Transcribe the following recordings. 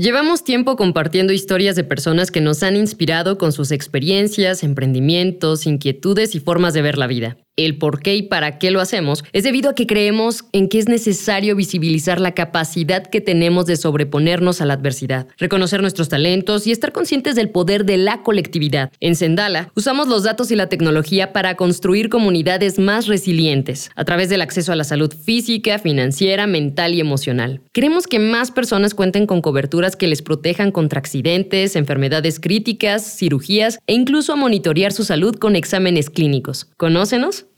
Llevamos tiempo compartiendo historias de personas que nos han inspirado con sus experiencias, emprendimientos, inquietudes y formas de ver la vida el por qué y para qué lo hacemos es debido a que creemos en que es necesario visibilizar la capacidad que tenemos de sobreponernos a la adversidad, reconocer nuestros talentos y estar conscientes del poder de la colectividad. En Sendala usamos los datos y la tecnología para construir comunidades más resilientes a través del acceso a la salud física, financiera, mental y emocional. Queremos que más personas cuenten con coberturas que les protejan contra accidentes, enfermedades críticas, cirugías e incluso a monitorear su salud con exámenes clínicos. ¿Conócenos?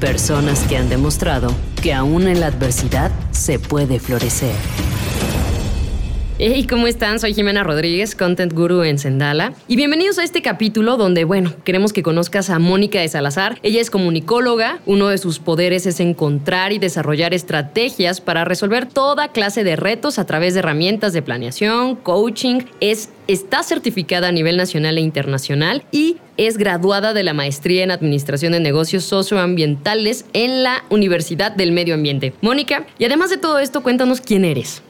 Personas que han demostrado que aún en la adversidad se puede florecer. Hey, ¿cómo están? Soy Jimena Rodríguez, Content Guru en Sendala. Y bienvenidos a este capítulo donde, bueno, queremos que conozcas a Mónica de Salazar. Ella es comunicóloga. Uno de sus poderes es encontrar y desarrollar estrategias para resolver toda clase de retos a través de herramientas de planeación, coaching. Es, está certificada a nivel nacional e internacional y es graduada de la maestría en Administración de Negocios Socioambientales en la Universidad del Medio Ambiente. Mónica, y además de todo esto, cuéntanos quién eres.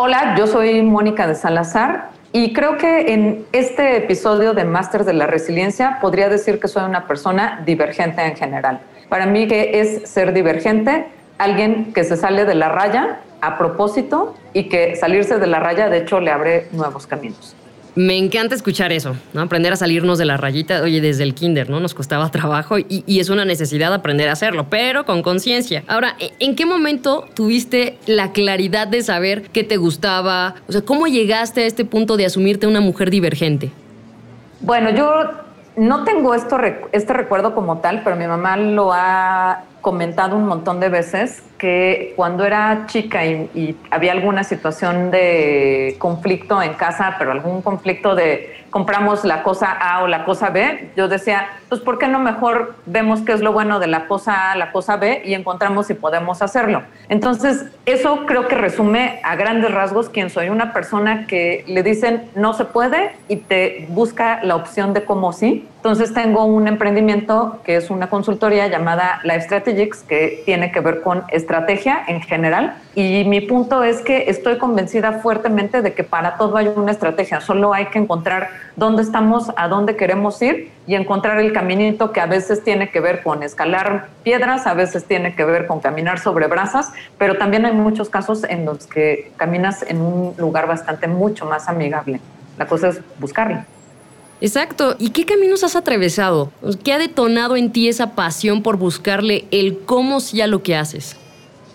Hola, yo soy Mónica de Salazar y creo que en este episodio de Máster de la Resiliencia podría decir que soy una persona divergente en general. Para mí, ¿qué es ser divergente? Alguien que se sale de la raya a propósito y que salirse de la raya, de hecho, le abre nuevos caminos. Me encanta escuchar eso, ¿no? Aprender a salirnos de la rayita, oye, desde el kinder, ¿no? Nos costaba trabajo y, es una necesidad aprender a hacerlo, pero con conciencia. Ahora, ¿en qué momento tuviste la claridad de saber qué te gustaba? O sea, ¿cómo llegaste a este punto de asumirte una mujer divergente? Bueno, yo no tengo esto, este recuerdo como tal, pero mi mamá lo ha comentado un montón de veces que cuando era chica y, había alguna situación de conflicto en casa, pero algún conflicto de compramos la cosa A o la cosa B, yo decía, pues ¿por qué no mejor vemos qué es lo bueno de la cosa A, la cosa B y encontramos si podemos hacerlo? Entonces, eso creo que resume a grandes rasgos quién soy, una persona que le dicen no se puede y te busca la opción de cómo sí. Entonces tengo un emprendimiento que es una consultoría llamada Life Strategics que tiene que ver con estrategia en general. Y mi punto es que estoy convencida fuertemente de que para todo hay una estrategia, solo hay que encontrar dónde estamos, a dónde queremos ir y encontrar el caminito que a veces tiene que ver con escalar piedras, a veces tiene que ver con caminar sobre brasas, pero también hay muchos casos en los que caminas en un lugar bastante mucho más amigable. La cosa es buscarlo. Exacto. ¿Y qué caminos has atravesado? ¿Qué ha detonado en ti esa pasión por buscarle el cómo sí a lo que haces?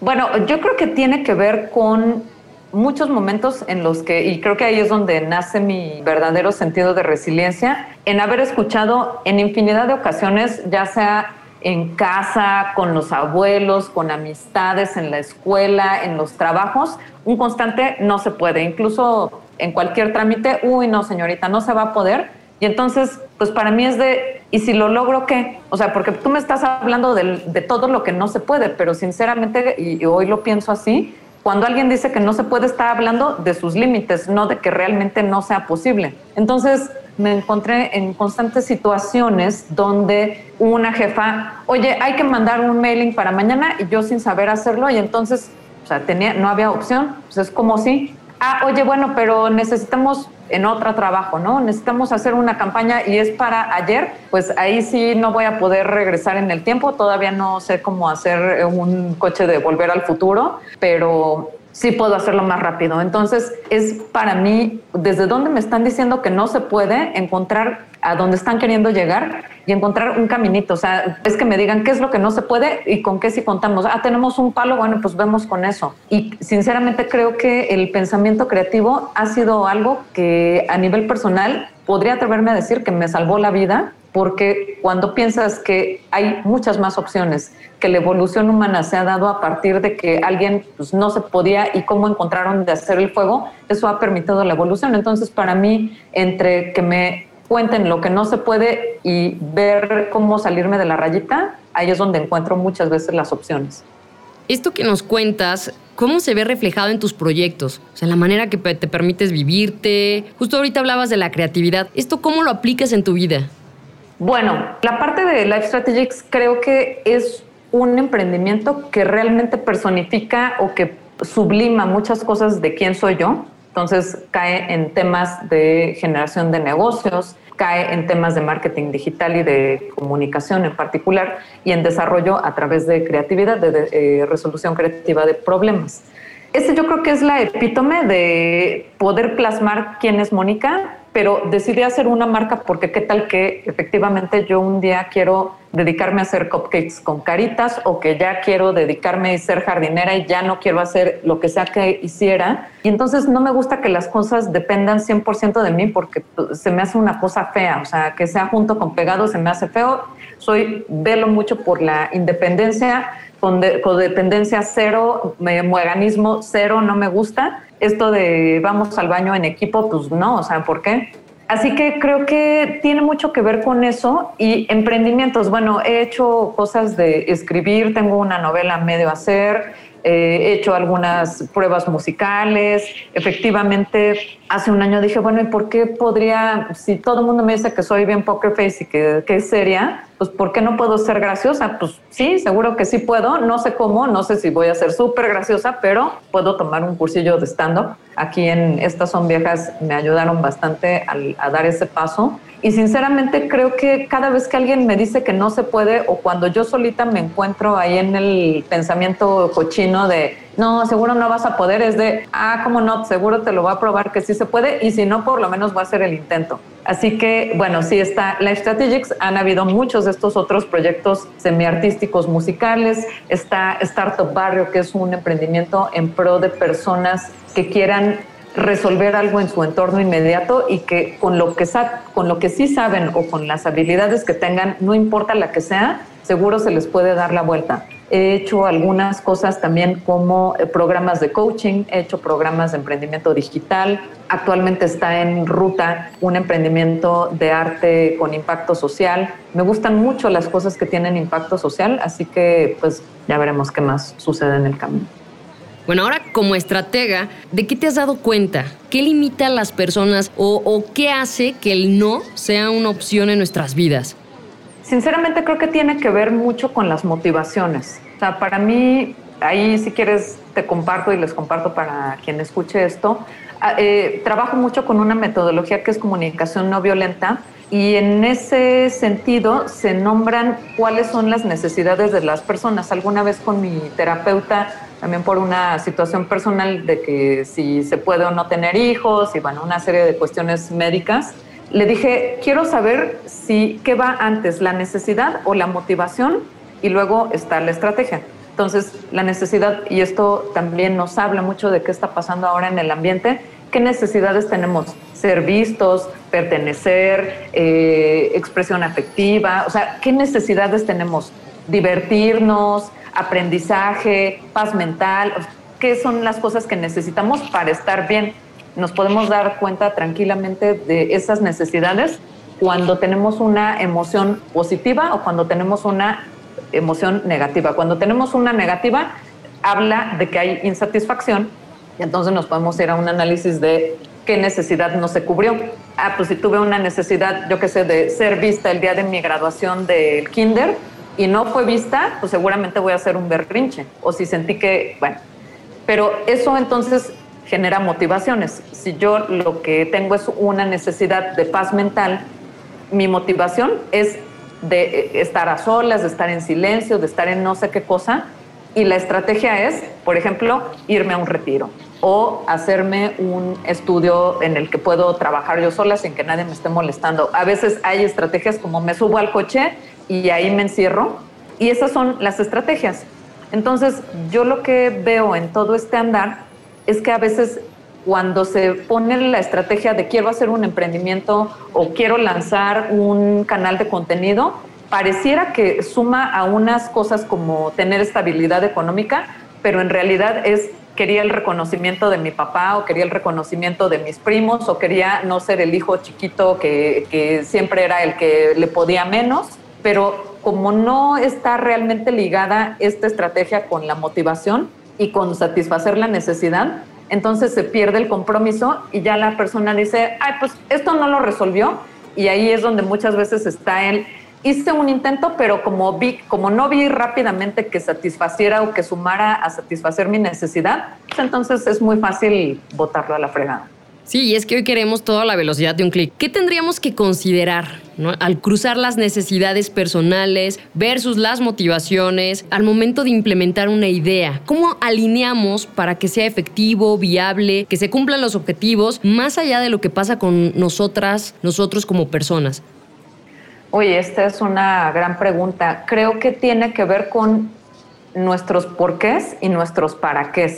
Bueno, yo creo que tiene que ver con muchos momentos en los que, y creo que ahí es donde nace mi verdadero sentido de resiliencia, en haber escuchado en infinidad de ocasiones, ya sea en casa, con los abuelos, con amistades, en la escuela, en los trabajos, un constante no se puede. Incluso en cualquier trámite, uy, no, señorita, no se va a poder. Y entonces, pues para mí es de, ¿y si lo logro qué? O sea, porque tú me estás hablando de, todo lo que no se puede, pero sinceramente, y, hoy lo pienso así, cuando alguien dice que no se puede, está hablando de sus límites, no de que realmente no sea posible. Entonces, me encontré en constantes situaciones donde una jefa, oye, hay que mandar un mailing para mañana y yo sin saber hacerlo y entonces, o sea, tenía, no había opción, pues es como si, ah, oye, bueno, pero necesitamos en otro trabajo, ¿no? Necesitamos hacer una campaña y es para ayer, pues ahí sí no voy a poder regresar en el tiempo, todavía no sé cómo hacer un coche de volver al futuro, pero sí puedo hacerlo más rápido. Entonces, es para mí, desde donde me están diciendo que no se puede, encontrar a dónde están queriendo llegar y encontrar un caminito. O sea, es que me digan qué es lo que no se puede y con qué si contamos. Ah, tenemos un palo, bueno, pues vemos con eso. Y sinceramente creo que el pensamiento creativo ha sido algo que a nivel personal podría atreverme a decir que me salvó la vida porque cuando piensas que hay muchas más opciones, que la evolución humana se ha dado a partir de que alguien pues, no se podía y cómo encontraron de hacer el fuego, eso ha permitido la evolución. Entonces, para mí, entre que me cuenten lo que no se puede y ver cómo salirme de la rayita, ahí es donde encuentro muchas veces las opciones. Esto que nos cuentas, ¿cómo se ve reflejado en tus proyectos? O sea, la manera que te permites vivirte. Justo ahorita hablabas de la creatividad. ¿Esto cómo lo aplicas en tu vida? Bueno, la parte de Life Strategics creo que es un emprendimiento que realmente personifica o que sublima muchas cosas de quién soy yo. Entonces cae en temas de generación de negocios, cae en temas de marketing digital y de comunicación en particular y en desarrollo a través de creatividad, de, eh, resolución creativa de problemas. Ese yo creo que es la epítome de poder plasmar quién es Mónica pero decidí hacer una marca porque qué tal que efectivamente yo un día quiero dedicarme a hacer cupcakes con caritas o que ya quiero dedicarme a ser jardinera y ya no quiero hacer lo que sea que hiciera. Y entonces no me gusta que las cosas dependan 100% de mí porque se me hace una cosa fea, o sea, que sea junto con pegado se me hace feo. Soy, velo mucho por la independencia, codependencia cero, mueganismo cero, no me gusta esto de vamos al baño en equipo, pues no, o sea, ¿por qué? Así que creo que tiene mucho que ver con eso y emprendimientos. Bueno, he hecho cosas de escribir, tengo una novela medio hacer, eh, he hecho algunas pruebas musicales. Efectivamente, hace un año dije, bueno, ¿y por qué podría, si todo el mundo me dice que soy bien poker face y que, que es seria, pues ¿por qué no puedo ser graciosa? Pues sí, seguro que sí puedo. No sé cómo, no sé si voy a ser súper graciosa, pero puedo tomar un cursillo de stand-up. Aquí en Estas Son Viejas me ayudaron bastante a dar ese paso. Y sinceramente creo que cada vez que alguien me dice que no se puede o cuando yo solita me encuentro ahí en el pensamiento cochino de no, seguro no vas a poder, es de, ah, cómo no, seguro te lo va a probar que sí se puede y si no, por lo menos va a ser el intento. Así que, bueno, sí está Life Strategics, han habido muchos de estos otros proyectos semiartísticos musicales, está Startup Barrio, que es un emprendimiento en pro de personas que quieran resolver algo en su entorno inmediato y que con lo que, con lo que sí saben o con las habilidades que tengan, no importa la que sea, seguro se les puede dar la vuelta. He hecho algunas cosas también como eh, programas de coaching, he hecho programas de emprendimiento digital. Actualmente está en ruta un emprendimiento de arte con impacto social. Me gustan mucho las cosas que tienen impacto social, así que pues ya veremos qué más sucede en el camino. Bueno, ahora como estratega, ¿de qué te has dado cuenta? ¿Qué limita a las personas o, o qué hace que el no sea una opción en nuestras vidas? Sinceramente creo que tiene que ver mucho con las motivaciones. O sea, para mí, ahí si quieres te comparto y les comparto para quien escuche esto, ah, eh, trabajo mucho con una metodología que es comunicación no violenta y en ese sentido se nombran cuáles son las necesidades de las personas. Alguna vez con mi terapeuta, también por una situación personal de que si se puede o no tener hijos y bueno, una serie de cuestiones médicas, le dije, quiero saber si qué va antes, la necesidad o la motivación y luego está la estrategia. Entonces, la necesidad, y esto también nos habla mucho de qué está pasando ahora en el ambiente, qué necesidades tenemos, ser vistos, pertenecer, eh, expresión afectiva, o sea, qué necesidades tenemos, divertirnos, aprendizaje, paz mental, qué son las cosas que necesitamos para estar bien nos podemos dar cuenta tranquilamente de esas necesidades cuando tenemos una emoción positiva o cuando tenemos una emoción negativa. Cuando tenemos una negativa, habla de que hay insatisfacción y entonces nos podemos ir a un análisis de qué necesidad no se cubrió. Ah, pues si tuve una necesidad, yo qué sé, de ser vista el día de mi graduación del kinder y no fue vista, pues seguramente voy a hacer un berrinche. O si sentí que, bueno, pero eso entonces genera motivaciones. Si yo lo que tengo es una necesidad de paz mental, mi motivación es de estar a solas, de estar en silencio, de estar en no sé qué cosa. Y la estrategia es, por ejemplo, irme a un retiro o hacerme un estudio en el que puedo trabajar yo sola sin que nadie me esté molestando. A veces hay estrategias como me subo al coche y ahí me encierro. Y esas son las estrategias. Entonces, yo lo que veo en todo este andar es que a veces cuando se pone la estrategia de quiero hacer un emprendimiento o quiero lanzar un canal de contenido, pareciera que suma a unas cosas como tener estabilidad económica, pero en realidad es quería el reconocimiento de mi papá o quería el reconocimiento de mis primos o quería no ser el hijo chiquito que, siempre era el que le podía menos, pero como no está realmente ligada esta estrategia con la motivación y con satisfacer la necesidad, entonces se pierde el compromiso y ya la persona dice, ay, pues esto no lo resolvió y ahí es donde muchas veces está el hice un intento, pero como vi, como no vi rápidamente que satisfaciera o que sumara a satisfacer mi necesidad, pues entonces es muy fácil botarlo a la fregada. Sí, y es que hoy queremos toda la velocidad de un clic. ¿Qué tendríamos que considerar al cruzar las necesidades personales versus las motivaciones al momento de implementar una idea? ¿Cómo alineamos para que sea efectivo, viable, que se cumplan los objetivos, más allá de lo que pasa con nosotras, nosotros como personas? Oye, esta es una gran pregunta. Creo que tiene que ver con nuestros porqués y nuestros para qué.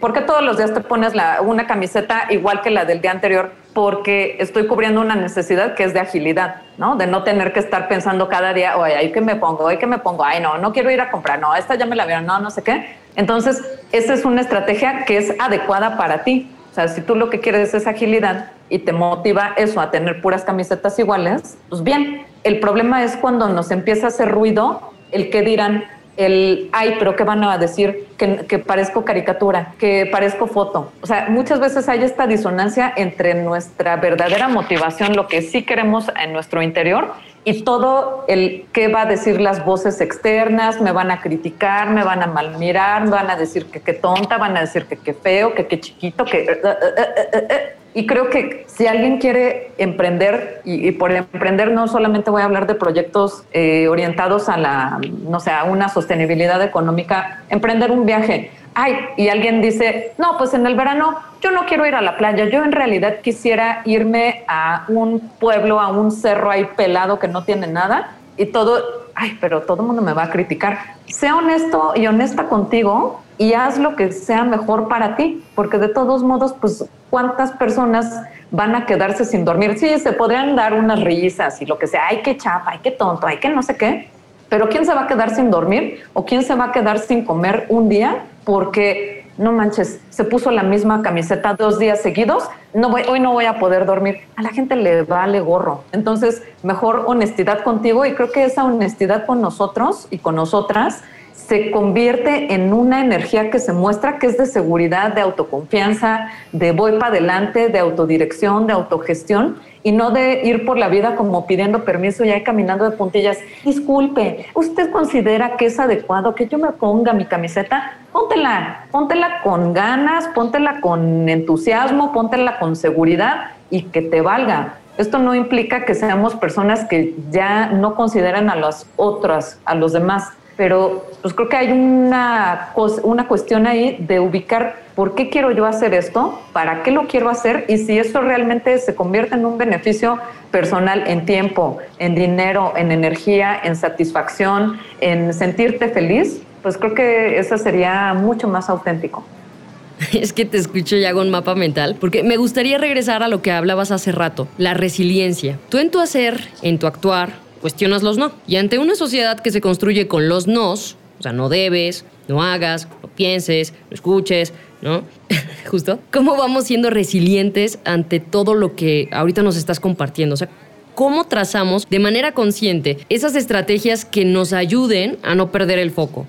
¿Por qué todos los días te pones una camiseta igual que la del día anterior? Porque estoy cubriendo una necesidad que es de agilidad, ¿no? De no tener que estar pensando cada día, oye, ¿ay qué me pongo? ¿Ay qué me pongo? Ay, no, no quiero ir a comprar, no, esta ya me la vieron, no, no sé qué. Entonces, esa es una estrategia que es adecuada para ti. O sea, si tú lo que quieres es agilidad y te motiva eso a tener puras camisetas iguales, pues bien. El problema es cuando nos empieza a hacer ruido el que dirán, el, ay, pero ¿qué van a decir? Que, que, parezco caricatura, que parezco foto. O sea, muchas veces hay esta disonancia entre nuestra verdadera motivación, lo que sí queremos en nuestro interior, y todo el qué va a decir las voces externas, me van a criticar, me van a malmirar, me van a decir que qué tonta, van a decir que qué feo, que qué chiquito, que... Eh, eh, eh, y creo que si alguien quiere emprender, y, por emprender no solamente voy a hablar de proyectos orientados a la, no sé, a una sostenibilidad económica, emprender un viaje, ay, y alguien dice, no, pues en el verano yo no quiero ir a la playa, yo en realidad quisiera irme a un pueblo, a un cerro ahí pelado que no tiene nada y todo, ay, pero todo el mundo me va a criticar. Sé honesto y honesta contigo y haz lo que sea mejor para ti, porque de todos modos, pues, ¿cuántas personas van a quedarse sin dormir? Sí, se podrían dar unas risas y lo que sea, ay, qué chapa, ay, qué tonto, ay, qué no sé qué, pero ¿quién se va a quedar sin dormir o quién se va a quedar sin comer un día porque no manches, se puso la misma camiseta dos días seguidos, no voy, hoy no voy a poder dormir. A la gente le vale gorro. Entonces, mejor honestidad contigo y creo que esa honestidad con nosotros y con nosotras se convierte en una energía que se muestra que es de seguridad, de autoconfianza, de voy para adelante, de autodirección, de autogestión y no de ir por la vida como pidiendo permiso y ahí caminando de puntillas. Disculpe, ¿usted considera que es adecuado que yo me ponga mi camiseta? Póntela, póntela con ganas, póntela con entusiasmo, póntela con seguridad y que te valga. Esto no implica que seamos personas que ya no consideran a las otras, a los demás pero pues creo que hay una, una cuestión ahí de ubicar por qué quiero yo hacer esto, para qué lo quiero hacer y si esto realmente se convierte en un beneficio personal en tiempo, en dinero, en energía, en satisfacción, en sentirte feliz, pues creo que eso sería mucho más auténtico. Es que te escucho y hago un mapa mental, porque me gustaría regresar a lo que hablabas hace rato, la resiliencia. Tú en tu hacer, en tu actuar, cuestionas los no. Y ante una sociedad que se construye con los nos, o sea, no debes, no hagas, no pienses, no escuches, ¿no? Justo. ¿Cómo vamos siendo resilientes ante todo lo que ahorita nos estás compartiendo? O sea, ¿cómo trazamos de manera consciente esas estrategias que nos ayuden a no perder el foco?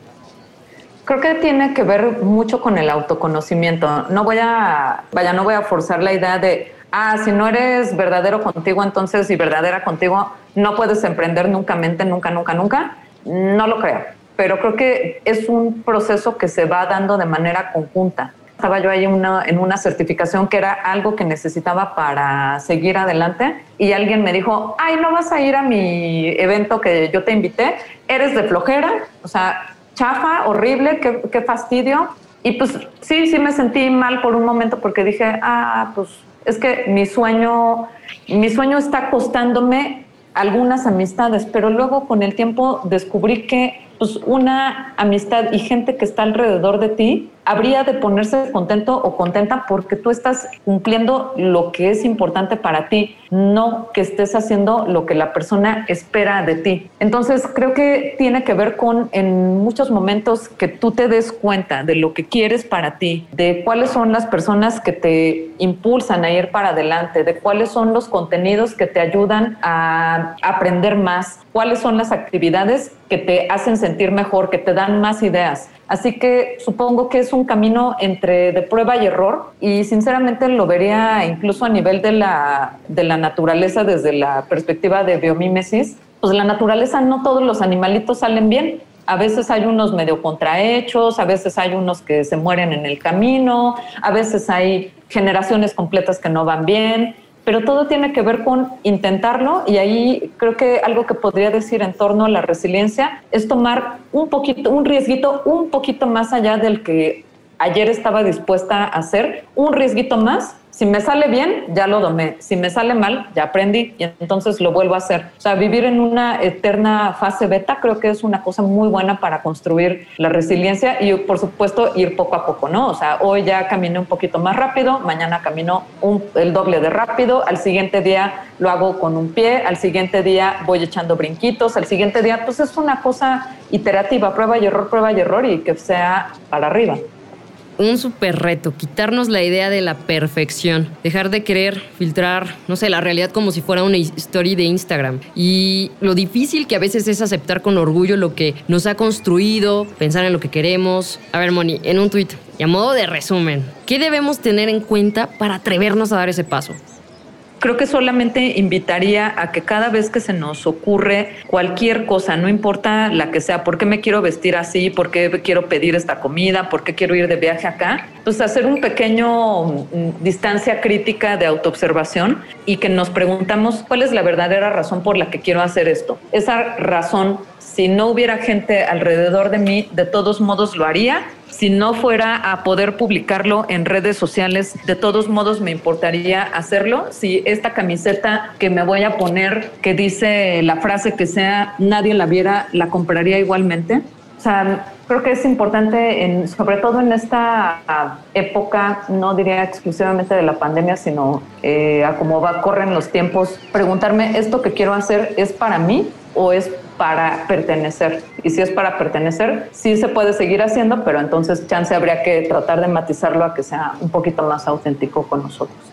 Creo que tiene que ver mucho con el autoconocimiento. No voy a, vaya, no voy a forzar la idea de, ah, si no eres verdadero contigo, entonces y verdadera contigo, no puedes emprender nunca, mente, nunca, nunca, nunca. No lo creo, pero creo que es un proceso que se va dando de manera conjunta. Estaba yo ahí una, en una certificación que era algo que necesitaba para seguir adelante y alguien me dijo, ay, no vas a ir a mi evento que yo te invité, eres de flojera, o sea, chafa, horrible, qué, qué fastidio. Y pues sí, sí me sentí mal por un momento porque dije, ah, pues es que mi sueño, mi sueño está costándome algunas amistades, pero luego con el tiempo descubrí que pues, una amistad y gente que está alrededor de ti habría de ponerse contento o contenta porque tú estás cumpliendo lo que es importante para ti, no que estés haciendo lo que la persona espera de ti. Entonces creo que tiene que ver con en muchos momentos que tú te des cuenta de lo que quieres para ti, de cuáles son las personas que te impulsan a ir para adelante, de cuáles son los contenidos que te ayudan a aprender más, cuáles son las actividades que te hacen sentir mejor, que te dan más ideas. Así que supongo que es un camino entre de prueba y error y sinceramente lo vería incluso a nivel de la, de la naturaleza desde la perspectiva de biomímesis. Pues la naturaleza no todos los animalitos salen bien. A veces hay unos medio contrahechos, a veces hay unos que se mueren en el camino, a veces hay generaciones completas que no van bien pero todo tiene que ver con intentarlo y ahí creo que algo que podría decir en torno a la resiliencia es tomar un poquito, un riesguito un poquito más allá del que ayer estaba dispuesta a hacer, un riesguito más si me sale bien, ya lo domé. Si me sale mal, ya aprendí y entonces lo vuelvo a hacer. O sea, vivir en una eterna fase beta creo que es una cosa muy buena para construir la resiliencia y, por supuesto, ir poco a poco, ¿no? O sea, hoy ya caminé un poquito más rápido, mañana camino el doble de rápido, al siguiente día lo hago con un pie, al siguiente día voy echando brinquitos, al siguiente día, pues es una cosa iterativa, prueba y error, prueba y error y que sea para arriba un súper reto, quitarnos la idea de la perfección, dejar de querer filtrar, no sé, la realidad como si fuera una historia de Instagram. Y lo difícil que a veces es aceptar con orgullo lo que nos ha construido, pensar en lo que queremos. A ver, Moni, en un tweet y a modo de resumen, ¿qué debemos tener en cuenta para atrevernos a dar ese paso? Creo que solamente invitaría a que cada vez que se nos ocurre cualquier cosa, no importa la que sea, por qué me quiero vestir así, por qué quiero pedir esta comida, por qué quiero ir de viaje acá, pues hacer un pequeño mm, distancia crítica de autoobservación y que nos preguntamos cuál es la verdadera razón por la que quiero hacer esto. Esa razón si no hubiera gente alrededor de mí, de todos modos lo haría. Si no fuera a poder publicarlo en redes sociales, de todos modos me importaría hacerlo. Si esta camiseta que me voy a poner, que dice la frase que sea, nadie la viera, la compraría igualmente. O sea, creo que es importante, en, sobre todo en esta época, no diría exclusivamente de la pandemia, sino eh, a cómo va, corren los tiempos, preguntarme, ¿esto que quiero hacer es para mí o es para pertenecer. Y si es para pertenecer, sí se puede seguir haciendo, pero entonces chance habría que tratar de matizarlo a que sea un poquito más auténtico con nosotros.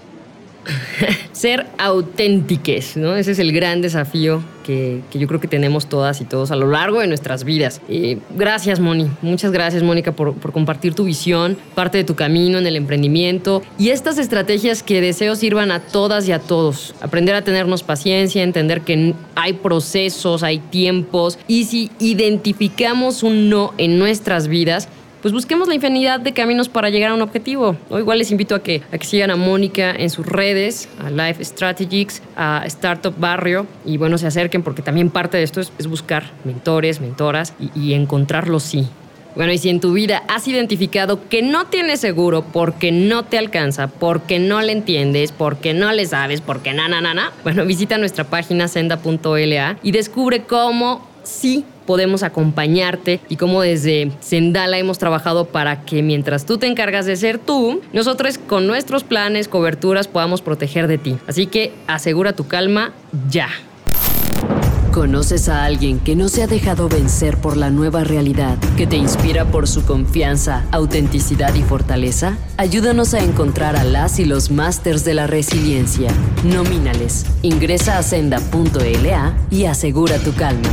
Ser auténtiques, ¿no? Ese es el gran desafío que, yo creo que tenemos todas y todos a lo largo de nuestras vidas. Eh, gracias, Moni. Muchas gracias, Mónica, por, por, compartir tu visión, parte de tu camino en el emprendimiento y estas estrategias que deseo sirvan a todas y a todos. Aprender a tenernos paciencia, entender que hay procesos, hay tiempos y si identificamos un no en nuestras vidas, pues busquemos la infinidad de caminos para llegar a un objetivo. O igual les invito a que, a sigan a Mónica en sus redes, a Life Strategics, a Startup Barrio, y bueno, se acerquen porque también parte de esto es, buscar mentores, mentoras y, y encontrarlos sí. Bueno, y si en tu vida has identificado que no tienes seguro porque no te alcanza, porque no le entiendes, porque no le sabes, porque na, na, na, na, bueno, visita nuestra página senda.la y descubre cómo sí podemos acompañarte y cómo desde Sendala hemos trabajado para que mientras tú te encargas de ser tú, nosotros con nuestros planes, coberturas podamos proteger de ti. Así que asegura tu calma ya. ¿Conoces a alguien que no se ha dejado vencer por la nueva realidad, que te inspira por su confianza, autenticidad y fortaleza? Ayúdanos a encontrar a las y los másters de la resiliencia. Nomínales. Ingresa a senda.la y asegura tu calma.